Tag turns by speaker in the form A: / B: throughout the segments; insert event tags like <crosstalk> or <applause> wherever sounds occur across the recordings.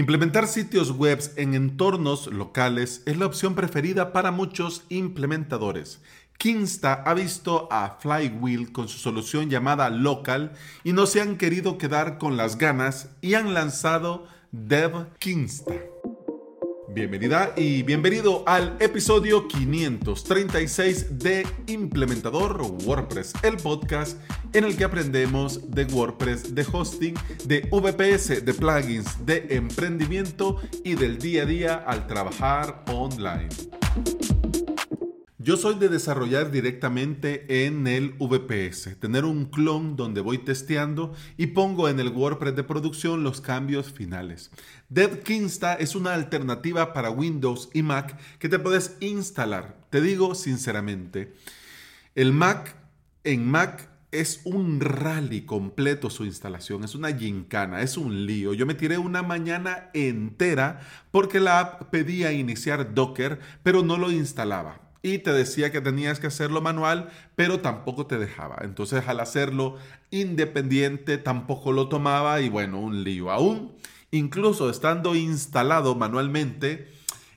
A: Implementar sitios web en entornos locales es la opción preferida para muchos implementadores. Kinsta ha visto a Flywheel con su solución llamada Local y no se han querido quedar con las ganas y han lanzado Dev Kinsta. Bienvenida y bienvenido al episodio 536 de Implementador WordPress, el podcast en el que aprendemos de WordPress, de hosting, de VPS, de plugins, de emprendimiento y del día a día al trabajar online. Yo soy de desarrollar directamente en el VPS, tener un clon donde voy testeando y pongo en el WordPress de producción los cambios finales. DevKinsta es una alternativa para Windows y Mac que te puedes instalar. Te digo sinceramente, el Mac en Mac es un rally completo su instalación, es una gincana, es un lío. Yo me tiré una mañana entera porque la app pedía iniciar Docker, pero no lo instalaba y te decía que tenías que hacerlo manual, pero tampoco te dejaba. Entonces al hacerlo independiente tampoco lo tomaba y bueno, un lío. Aún, incluso estando instalado manualmente,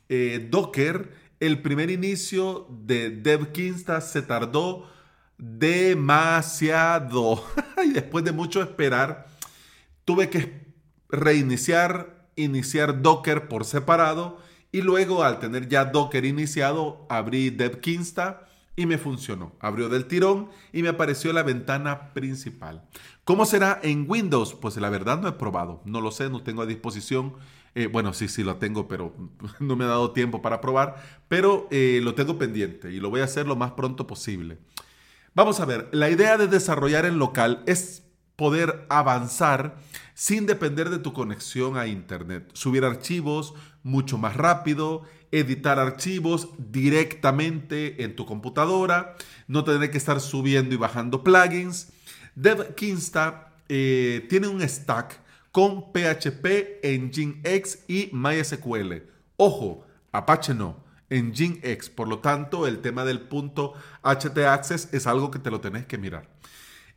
A: eh, Docker, el primer inicio de DevKinsta se tardó demasiado. <laughs> y después de mucho esperar, tuve que reiniciar, iniciar Docker por separado y luego al tener ya Docker iniciado, abrí DevKinsta y me funcionó. Abrió del tirón y me apareció la ventana principal. ¿Cómo será en Windows? Pues la verdad no he probado. No lo sé, no tengo a disposición. Eh, bueno, sí, sí lo tengo, pero <laughs> no me ha dado tiempo para probar. Pero eh, lo tengo pendiente y lo voy a hacer lo más pronto posible. Vamos a ver, la idea de desarrollar en local es poder avanzar sin depender de tu conexión a Internet. Subir archivos mucho más rápido, editar archivos directamente en tu computadora, no tener que estar subiendo y bajando plugins. DevKinsta eh, tiene un stack con PHP, Nginx y MySQL. Ojo, Apache no. Nginx, por lo tanto, el tema del punto htaccess es algo que te lo tenés que mirar.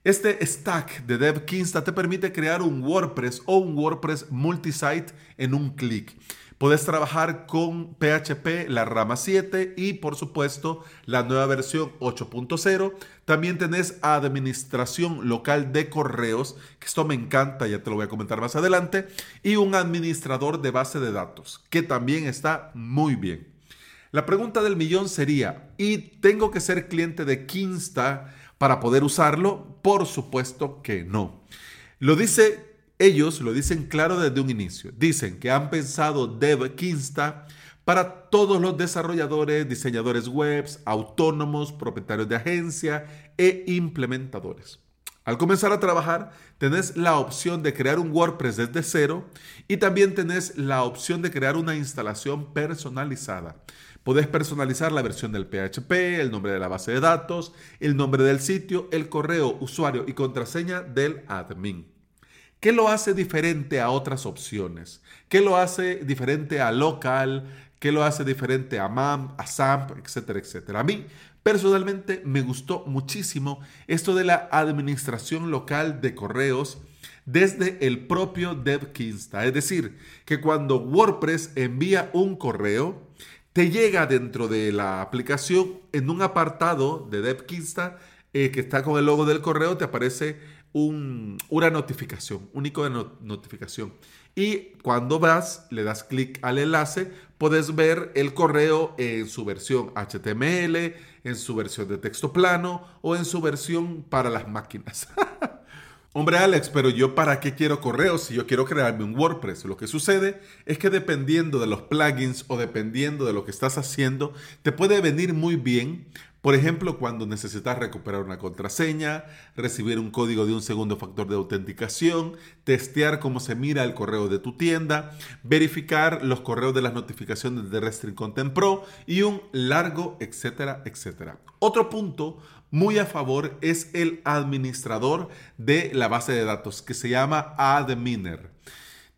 A: Este stack de DevKinsta te permite crear un WordPress o un WordPress multisite en un clic. Puedes trabajar con PHP, la rama 7 y por supuesto la nueva versión 8.0. También tenés administración local de correos, que esto me encanta, ya te lo voy a comentar más adelante, y un administrador de base de datos, que también está muy bien. La pregunta del millón sería, ¿y tengo que ser cliente de Kinsta? para poder usarlo? Por supuesto que no. Lo dice, ellos lo dicen claro desde un inicio. Dicen que han pensado DevKinsta para todos los desarrolladores, diseñadores webs, autónomos, propietarios de agencia e implementadores. Al comenzar a trabajar, tenés la opción de crear un WordPress desde cero y también tenés la opción de crear una instalación personalizada. Podés personalizar la versión del PHP, el nombre de la base de datos, el nombre del sitio, el correo, usuario y contraseña del admin. ¿Qué lo hace diferente a otras opciones? ¿Qué lo hace diferente a local? ¿Qué lo hace diferente a MAM, a SAMP, etcétera, etcétera? A mí personalmente me gustó muchísimo esto de la administración local de correos desde el propio DevKinsta. Es decir, que cuando WordPress envía un correo, te llega dentro de la aplicación en un apartado de DevKinsta eh, que está con el logo del correo, te aparece una notificación, un de notificación. Y cuando vas, le das clic al enlace, puedes ver el correo en su versión HTML, en su versión de texto plano o en su versión para las máquinas. <laughs> Hombre Alex, pero yo para qué quiero correos si yo quiero crearme un WordPress? Lo que sucede es que dependiendo de los plugins o dependiendo de lo que estás haciendo, te puede venir muy bien por ejemplo, cuando necesitas recuperar una contraseña, recibir un código de un segundo factor de autenticación, testear cómo se mira el correo de tu tienda, verificar los correos de las notificaciones de Restring Content Pro y un largo, etcétera, etcétera. Otro punto muy a favor es el administrador de la base de datos que se llama Adminer.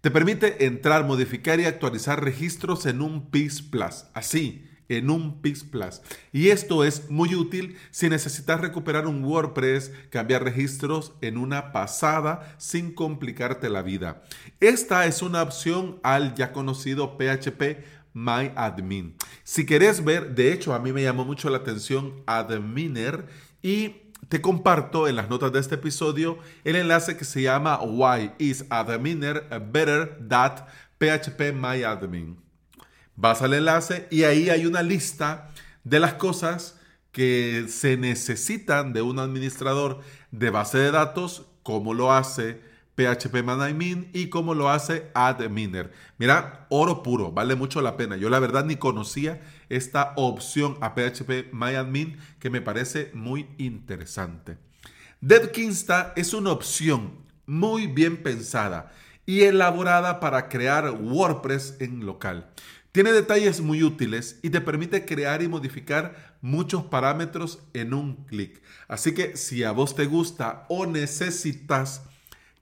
A: Te permite entrar, modificar y actualizar registros en un PIS Plus. Así, en un Pix Plus. Y esto es muy útil si necesitas recuperar un WordPress, cambiar registros en una pasada sin complicarte la vida. Esta es una opción al ya conocido PHP MyAdmin. Si querés ver, de hecho a mí me llamó mucho la atención Adminer y te comparto en las notas de este episodio el enlace que se llama Why is Adminer better than PHP MyAdmin. Vas al enlace y ahí hay una lista de las cosas que se necesitan de un administrador de base de datos, como lo hace PHP MyAdmin y como lo hace Adminer. Mira, oro puro, vale mucho la pena. Yo la verdad ni conocía esta opción a PHP MyAdmin que me parece muy interesante. DevKinsta es una opción muy bien pensada y elaborada para crear WordPress en local. Tiene detalles muy útiles y te permite crear y modificar muchos parámetros en un clic. Así que si a vos te gusta o necesitas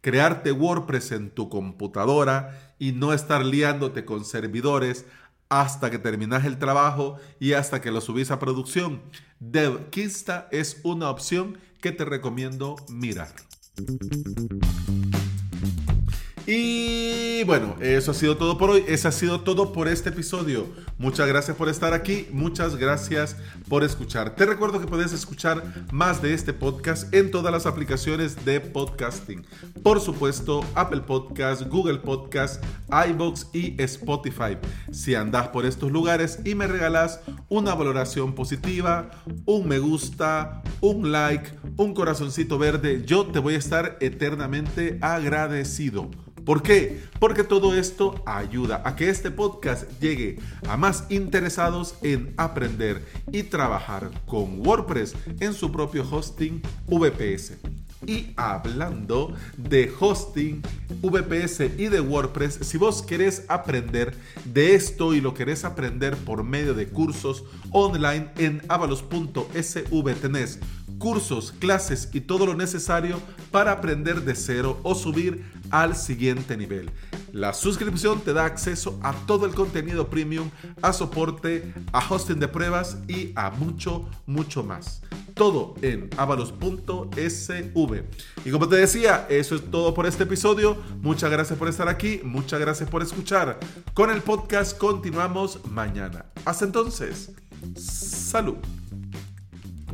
A: crearte WordPress en tu computadora y no estar liándote con servidores hasta que terminas el trabajo y hasta que lo subís a producción, DevKinsta es una opción que te recomiendo mirar. Y bueno, eso ha sido todo por hoy. Eso ha sido todo por este episodio. Muchas gracias por estar aquí. Muchas gracias por escuchar. Te recuerdo que puedes escuchar más de este podcast en todas las aplicaciones de podcasting. Por supuesto, Apple Podcast, Google Podcast, iBox y Spotify. Si andas por estos lugares y me regalas una valoración positiva, un me gusta, un like, un corazoncito verde, yo te voy a estar eternamente agradecido. ¿Por qué? Porque todo esto ayuda a que este podcast llegue a más interesados en aprender y trabajar con WordPress en su propio hosting VPS. Y hablando de hosting, VPS y de WordPress, si vos querés aprender de esto y lo querés aprender por medio de cursos online en avalos.sv tenés cursos, clases y todo lo necesario para aprender de cero o subir al siguiente nivel. La suscripción te da acceso a todo el contenido premium, a soporte, a hosting de pruebas y a mucho, mucho más. Todo en avalos.sv. Y como te decía, eso es todo por este episodio. Muchas gracias por estar aquí, muchas gracias por escuchar. Con el podcast continuamos mañana. Hasta entonces, salud.